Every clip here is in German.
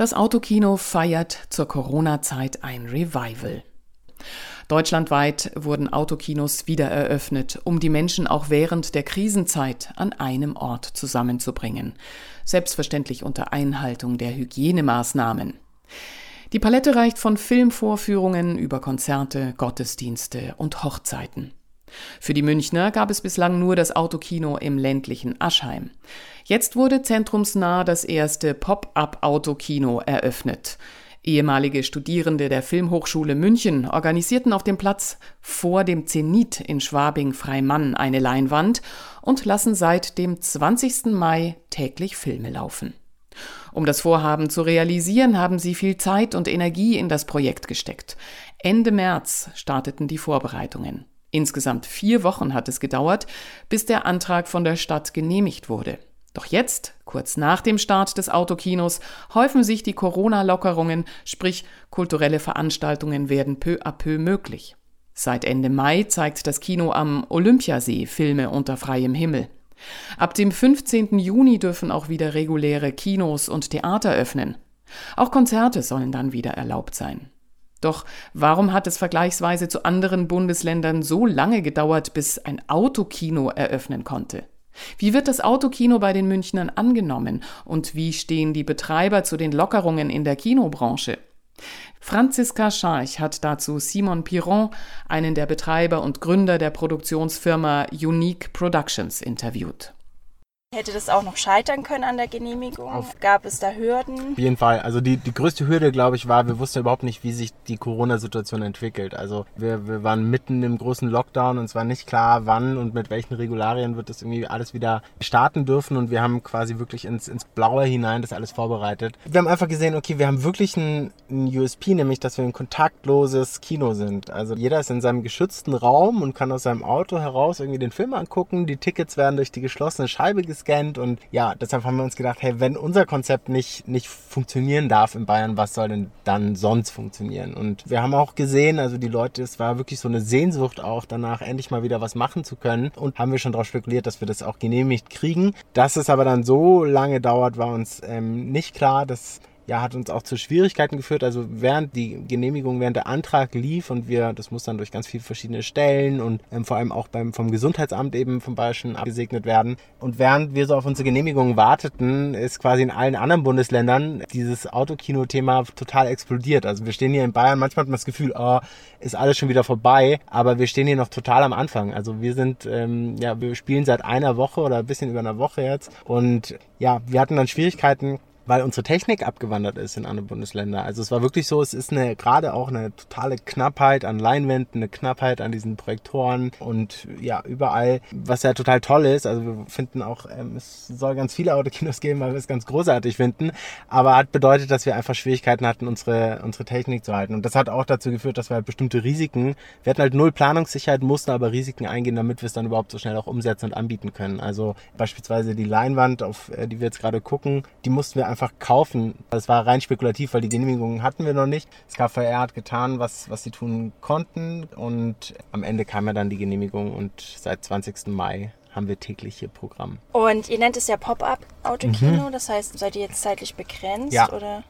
Das Autokino feiert zur Corona-Zeit ein Revival. Deutschlandweit wurden Autokinos wieder eröffnet, um die Menschen auch während der Krisenzeit an einem Ort zusammenzubringen. Selbstverständlich unter Einhaltung der Hygienemaßnahmen. Die Palette reicht von Filmvorführungen über Konzerte, Gottesdienste und Hochzeiten. Für die Münchner gab es bislang nur das Autokino im ländlichen Aschheim. Jetzt wurde zentrumsnah das erste Pop-up-Autokino eröffnet. Ehemalige Studierende der Filmhochschule München organisierten auf dem Platz vor dem Zenit in Schwabing-Freimann eine Leinwand und lassen seit dem 20. Mai täglich Filme laufen. Um das Vorhaben zu realisieren, haben sie viel Zeit und Energie in das Projekt gesteckt. Ende März starteten die Vorbereitungen. Insgesamt vier Wochen hat es gedauert, bis der Antrag von der Stadt genehmigt wurde. Doch jetzt, kurz nach dem Start des Autokinos, häufen sich die Corona-Lockerungen, sprich kulturelle Veranstaltungen werden peu à peu möglich. Seit Ende Mai zeigt das Kino am Olympiasee Filme unter freiem Himmel. Ab dem 15. Juni dürfen auch wieder reguläre Kinos und Theater öffnen. Auch Konzerte sollen dann wieder erlaubt sein. Doch warum hat es vergleichsweise zu anderen Bundesländern so lange gedauert, bis ein Autokino eröffnen konnte? Wie wird das Autokino bei den Münchnern angenommen und wie stehen die Betreiber zu den Lockerungen in der Kinobranche? Franziska Scharch hat dazu Simon Piron, einen der Betreiber und Gründer der Produktionsfirma Unique Productions, interviewt. Hätte das auch noch scheitern können an der Genehmigung? Auf Gab es da Hürden? Auf jeden Fall. Also die, die größte Hürde, glaube ich, war, wir wussten überhaupt nicht, wie sich die Corona-Situation entwickelt. Also wir, wir waren mitten im großen Lockdown und es war nicht klar, wann und mit welchen Regularien wird das irgendwie alles wieder starten dürfen. Und wir haben quasi wirklich ins, ins Blaue hinein das alles vorbereitet. Wir haben einfach gesehen, okay, wir haben wirklich einen, einen USP, nämlich, dass wir ein kontaktloses Kino sind. Also jeder ist in seinem geschützten Raum und kann aus seinem Auto heraus irgendwie den Film angucken. Die Tickets werden durch die geschlossene Scheibe gescannt gescannt und ja, deshalb haben wir uns gedacht, hey, wenn unser Konzept nicht, nicht funktionieren darf in Bayern, was soll denn dann sonst funktionieren? Und wir haben auch gesehen, also die Leute, es war wirklich so eine Sehnsucht auch danach, endlich mal wieder was machen zu können und haben wir schon darauf spekuliert, dass wir das auch genehmigt kriegen. Dass es aber dann so lange dauert, war uns ähm, nicht klar. Das ja, hat uns auch zu Schwierigkeiten geführt. Also während die Genehmigung, während der Antrag lief und wir, das muss dann durch ganz viele verschiedene Stellen und ähm, vor allem auch beim, vom Gesundheitsamt eben vom Bayerischen abgesegnet werden. Und während wir so auf unsere Genehmigung warteten, ist quasi in allen anderen Bundesländern dieses Autokino-Thema total explodiert. Also wir stehen hier in Bayern, manchmal hat man das Gefühl, oh, ist alles schon wieder vorbei, aber wir stehen hier noch total am Anfang. Also wir sind, ähm, ja, wir spielen seit einer Woche oder ein bisschen über einer Woche jetzt und ja, wir hatten dann Schwierigkeiten, weil unsere Technik abgewandert ist in andere Bundesländer. Also es war wirklich so, es ist eine gerade auch eine totale Knappheit an Leinwänden, eine Knappheit an diesen Projektoren und ja, überall, was ja total toll ist. Also wir finden auch, ähm, es soll ganz viele Autokinos geben, weil wir es ganz großartig finden, aber hat bedeutet, dass wir einfach Schwierigkeiten hatten, unsere, unsere Technik zu halten. Und das hat auch dazu geführt, dass wir halt bestimmte Risiken, wir hatten halt null Planungssicherheit, mussten aber Risiken eingehen, damit wir es dann überhaupt so schnell auch umsetzen und anbieten können. Also beispielsweise die Leinwand, auf äh, die wir jetzt gerade gucken, die mussten wir einfach kaufen. Das war rein spekulativ, weil die Genehmigungen hatten wir noch nicht. Das KVR hat getan, was, was sie tun konnten und am Ende kam ja dann die Genehmigung und seit 20. Mai haben wir täglich hier Programm. Und ihr nennt es ja Pop-up-Autokino, mhm. das heißt, seid ihr jetzt zeitlich begrenzt ja. oder?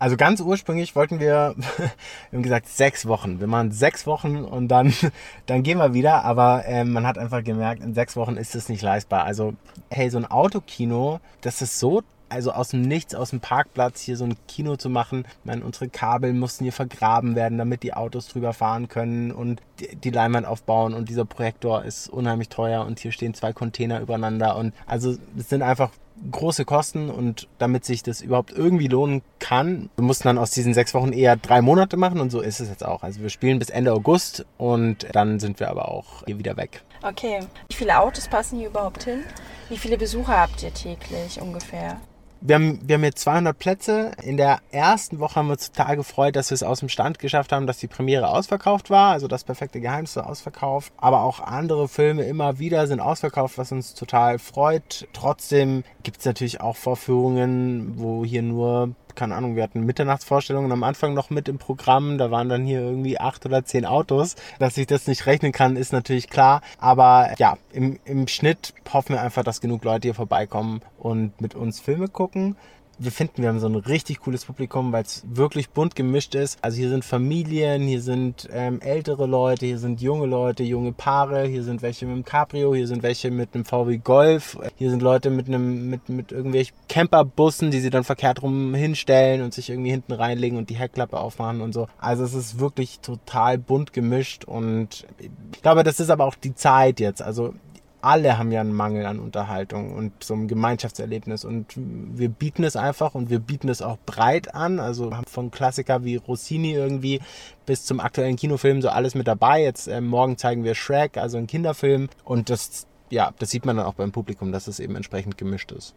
Also ganz ursprünglich wollten wir, wir haben gesagt, sechs Wochen. Wir machen sechs Wochen und dann, dann gehen wir wieder. Aber äh, man hat einfach gemerkt, in sechs Wochen ist es nicht leistbar. Also, hey, so ein Autokino, das ist so also aus dem Nichts, aus dem Parkplatz hier so ein Kino zu machen. Ich meine, unsere Kabel mussten hier vergraben werden, damit die Autos drüber fahren können und die, Leinwand aufbauen und dieser Projektor ist unheimlich teuer und hier stehen zwei Container übereinander und also es sind einfach große Kosten und damit sich das überhaupt irgendwie lohnen kann, wir mussten dann aus diesen sechs Wochen eher drei Monate machen und so ist es jetzt auch. Also wir spielen bis Ende August und dann sind wir aber auch hier wieder weg. Okay. Wie viele Autos passen hier überhaupt hin? Wie viele Besucher habt ihr täglich ungefähr? Wir haben, wir haben jetzt 200 Plätze. In der ersten Woche haben wir uns total gefreut, dass wir es aus dem Stand geschafft haben, dass die Premiere ausverkauft war. Also das perfekte Geheimnis war ausverkauft. Aber auch andere Filme immer wieder sind ausverkauft, was uns total freut. Trotzdem gibt es natürlich auch Vorführungen, wo hier nur keine Ahnung, wir hatten Mitternachtsvorstellungen am Anfang noch mit im Programm. Da waren dann hier irgendwie acht oder zehn Autos. Dass ich das nicht rechnen kann, ist natürlich klar. Aber ja, im, im Schnitt hoffen wir einfach, dass genug Leute hier vorbeikommen und mit uns Filme gucken. Wir finden, wir haben so ein richtig cooles Publikum, weil es wirklich bunt gemischt ist. Also hier sind Familien, hier sind ähm, ältere Leute, hier sind junge Leute, junge Paare, hier sind welche mit einem Cabrio, hier sind welche mit einem VW Golf, hier sind Leute mit einem mit, mit irgendwelchen Camperbussen, die sie dann verkehrt rum hinstellen und sich irgendwie hinten reinlegen und die Heckklappe aufmachen und so. Also es ist wirklich total bunt gemischt und ich glaube, das ist aber auch die Zeit jetzt. Also alle haben ja einen Mangel an Unterhaltung und so einem Gemeinschaftserlebnis. Und wir bieten es einfach und wir bieten es auch breit an. Also haben von Klassiker wie Rossini irgendwie bis zum aktuellen Kinofilm so alles mit dabei. Jetzt äh, morgen zeigen wir Shrek, also einen Kinderfilm. Und das, ja, das sieht man dann auch beim Publikum, dass es eben entsprechend gemischt ist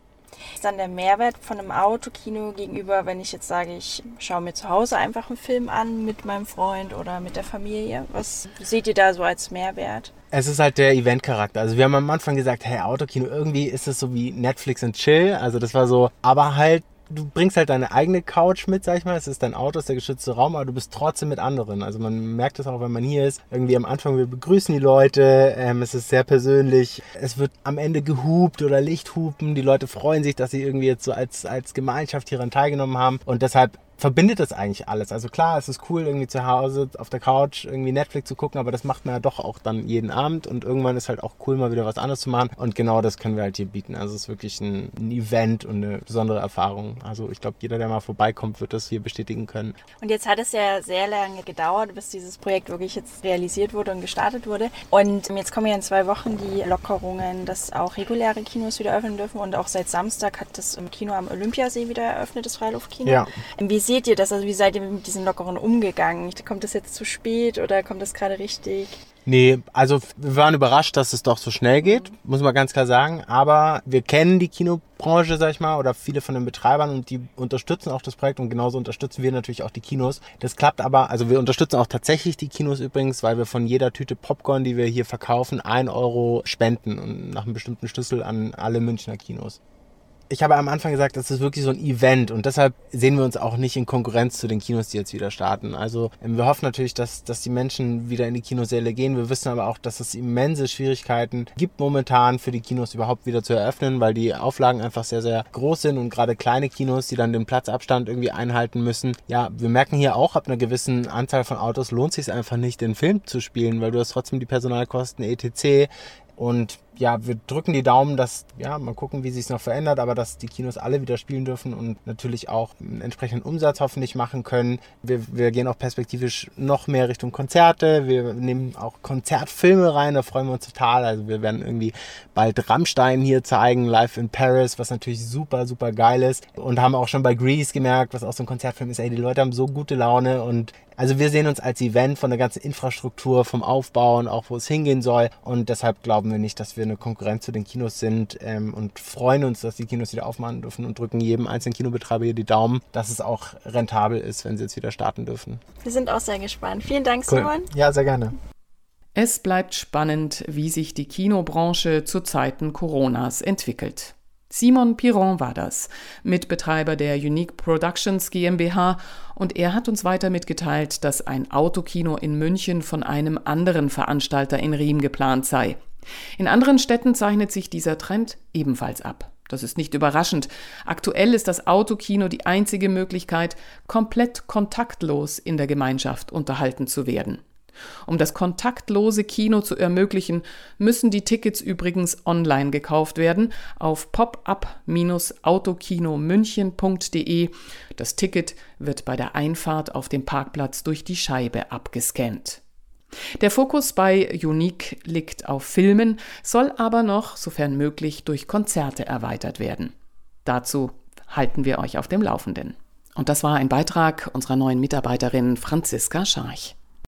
ist dann der Mehrwert von einem Autokino gegenüber, wenn ich jetzt sage, ich schaue mir zu Hause einfach einen Film an mit meinem Freund oder mit der Familie? Was seht ihr da so als Mehrwert? Es ist halt der Eventcharakter. Also wir haben am Anfang gesagt, hey, Autokino, irgendwie ist es so wie Netflix und Chill. Also das war so, aber halt du bringst halt deine eigene Couch mit, sag ich mal. Es ist dein Auto, es ist der geschützte Raum, aber du bist trotzdem mit anderen. Also man merkt es auch, wenn man hier ist. Irgendwie am Anfang, wir begrüßen die Leute, ähm, es ist sehr persönlich. Es wird am Ende gehupt oder Lichthupen. Die Leute freuen sich, dass sie irgendwie jetzt so als, als Gemeinschaft hieran teilgenommen haben. Und deshalb verbindet das eigentlich alles. Also klar, es ist cool, irgendwie zu Hause auf der Couch irgendwie Netflix zu gucken, aber das macht man ja doch auch dann jeden Abend und irgendwann ist halt auch cool, mal wieder was anderes zu machen. Und genau das können wir halt hier bieten. Also es ist wirklich ein, ein Event und eine besondere Erfahrung. Also ich glaube, jeder, der mal vorbeikommt, wird das hier bestätigen können. Und jetzt hat es ja sehr lange gedauert, bis dieses Projekt wirklich jetzt realisiert wurde und gestartet wurde. Und jetzt kommen ja in zwei Wochen die Lockerungen, dass auch reguläre Kinos wieder öffnen dürfen. Und auch seit Samstag hat das Kino am Olympiasee wieder eröffnet, das Freiluftkino. Ja. Wie seht ihr das? Also wie seid ihr mit diesen Lockeren umgegangen? Kommt das jetzt zu spät oder kommt das gerade richtig? Nee, also wir waren überrascht, dass es doch so schnell geht, muss man ganz klar sagen. Aber wir kennen die Kinobranche, sag ich mal, oder viele von den Betreibern und die unterstützen auch das Projekt und genauso unterstützen wir natürlich auch die Kinos. Das klappt aber, also wir unterstützen auch tatsächlich die Kinos übrigens, weil wir von jeder Tüte Popcorn, die wir hier verkaufen, ein Euro spenden und nach einem bestimmten Schlüssel an alle Münchner Kinos ich habe am Anfang gesagt, das ist wirklich so ein Event und deshalb sehen wir uns auch nicht in Konkurrenz zu den Kinos, die jetzt wieder starten. Also ähm, wir hoffen natürlich, dass, dass die Menschen wieder in die Kinosäle gehen. Wir wissen aber auch, dass es immense Schwierigkeiten gibt momentan für die Kinos überhaupt wieder zu eröffnen, weil die Auflagen einfach sehr, sehr groß sind und gerade kleine Kinos, die dann den Platzabstand irgendwie einhalten müssen. Ja, wir merken hier auch, ab einer gewissen Anzahl von Autos lohnt sich einfach nicht, den Film zu spielen, weil du hast trotzdem die Personalkosten etc. Und ja, wir drücken die Daumen, dass, ja, mal gucken, wie sich es noch verändert, aber dass die Kinos alle wieder spielen dürfen und natürlich auch einen entsprechenden Umsatz hoffentlich machen können. Wir, wir gehen auch perspektivisch noch mehr Richtung Konzerte. Wir nehmen auch Konzertfilme rein, da freuen wir uns total. Also wir werden irgendwie bald Rammstein hier zeigen, live in Paris, was natürlich super, super geil ist. Und haben auch schon bei Grease gemerkt, was auch so ein Konzertfilm ist, ey, die Leute haben so gute Laune und also wir sehen uns als Event von der ganzen Infrastruktur, vom Aufbau und auch wo es hingehen soll. Und deshalb glauben wir nicht, dass wir eine Konkurrenz zu den Kinos sind ähm, und freuen uns, dass die Kinos wieder aufmachen dürfen und drücken jedem einzelnen Kinobetreiber hier die Daumen, dass es auch rentabel ist, wenn sie jetzt wieder starten dürfen. Wir sind auch sehr gespannt. Vielen Dank, cool. Simon. Ja, sehr gerne. Es bleibt spannend, wie sich die Kinobranche zu Zeiten Coronas entwickelt. Simon Piron war das, Mitbetreiber der Unique Productions GmbH, und er hat uns weiter mitgeteilt, dass ein Autokino in München von einem anderen Veranstalter in Riem geplant sei. In anderen Städten zeichnet sich dieser Trend ebenfalls ab. Das ist nicht überraschend. Aktuell ist das Autokino die einzige Möglichkeit, komplett kontaktlos in der Gemeinschaft unterhalten zu werden. Um das kontaktlose Kino zu ermöglichen, müssen die Tickets übrigens online gekauft werden auf pop-up-autokinomünchen.de. Das Ticket wird bei der Einfahrt auf dem Parkplatz durch die Scheibe abgescannt. Der Fokus bei Unique liegt auf Filmen, soll aber noch, sofern möglich, durch Konzerte erweitert werden. Dazu halten wir euch auf dem Laufenden. Und das war ein Beitrag unserer neuen Mitarbeiterin Franziska Scharch.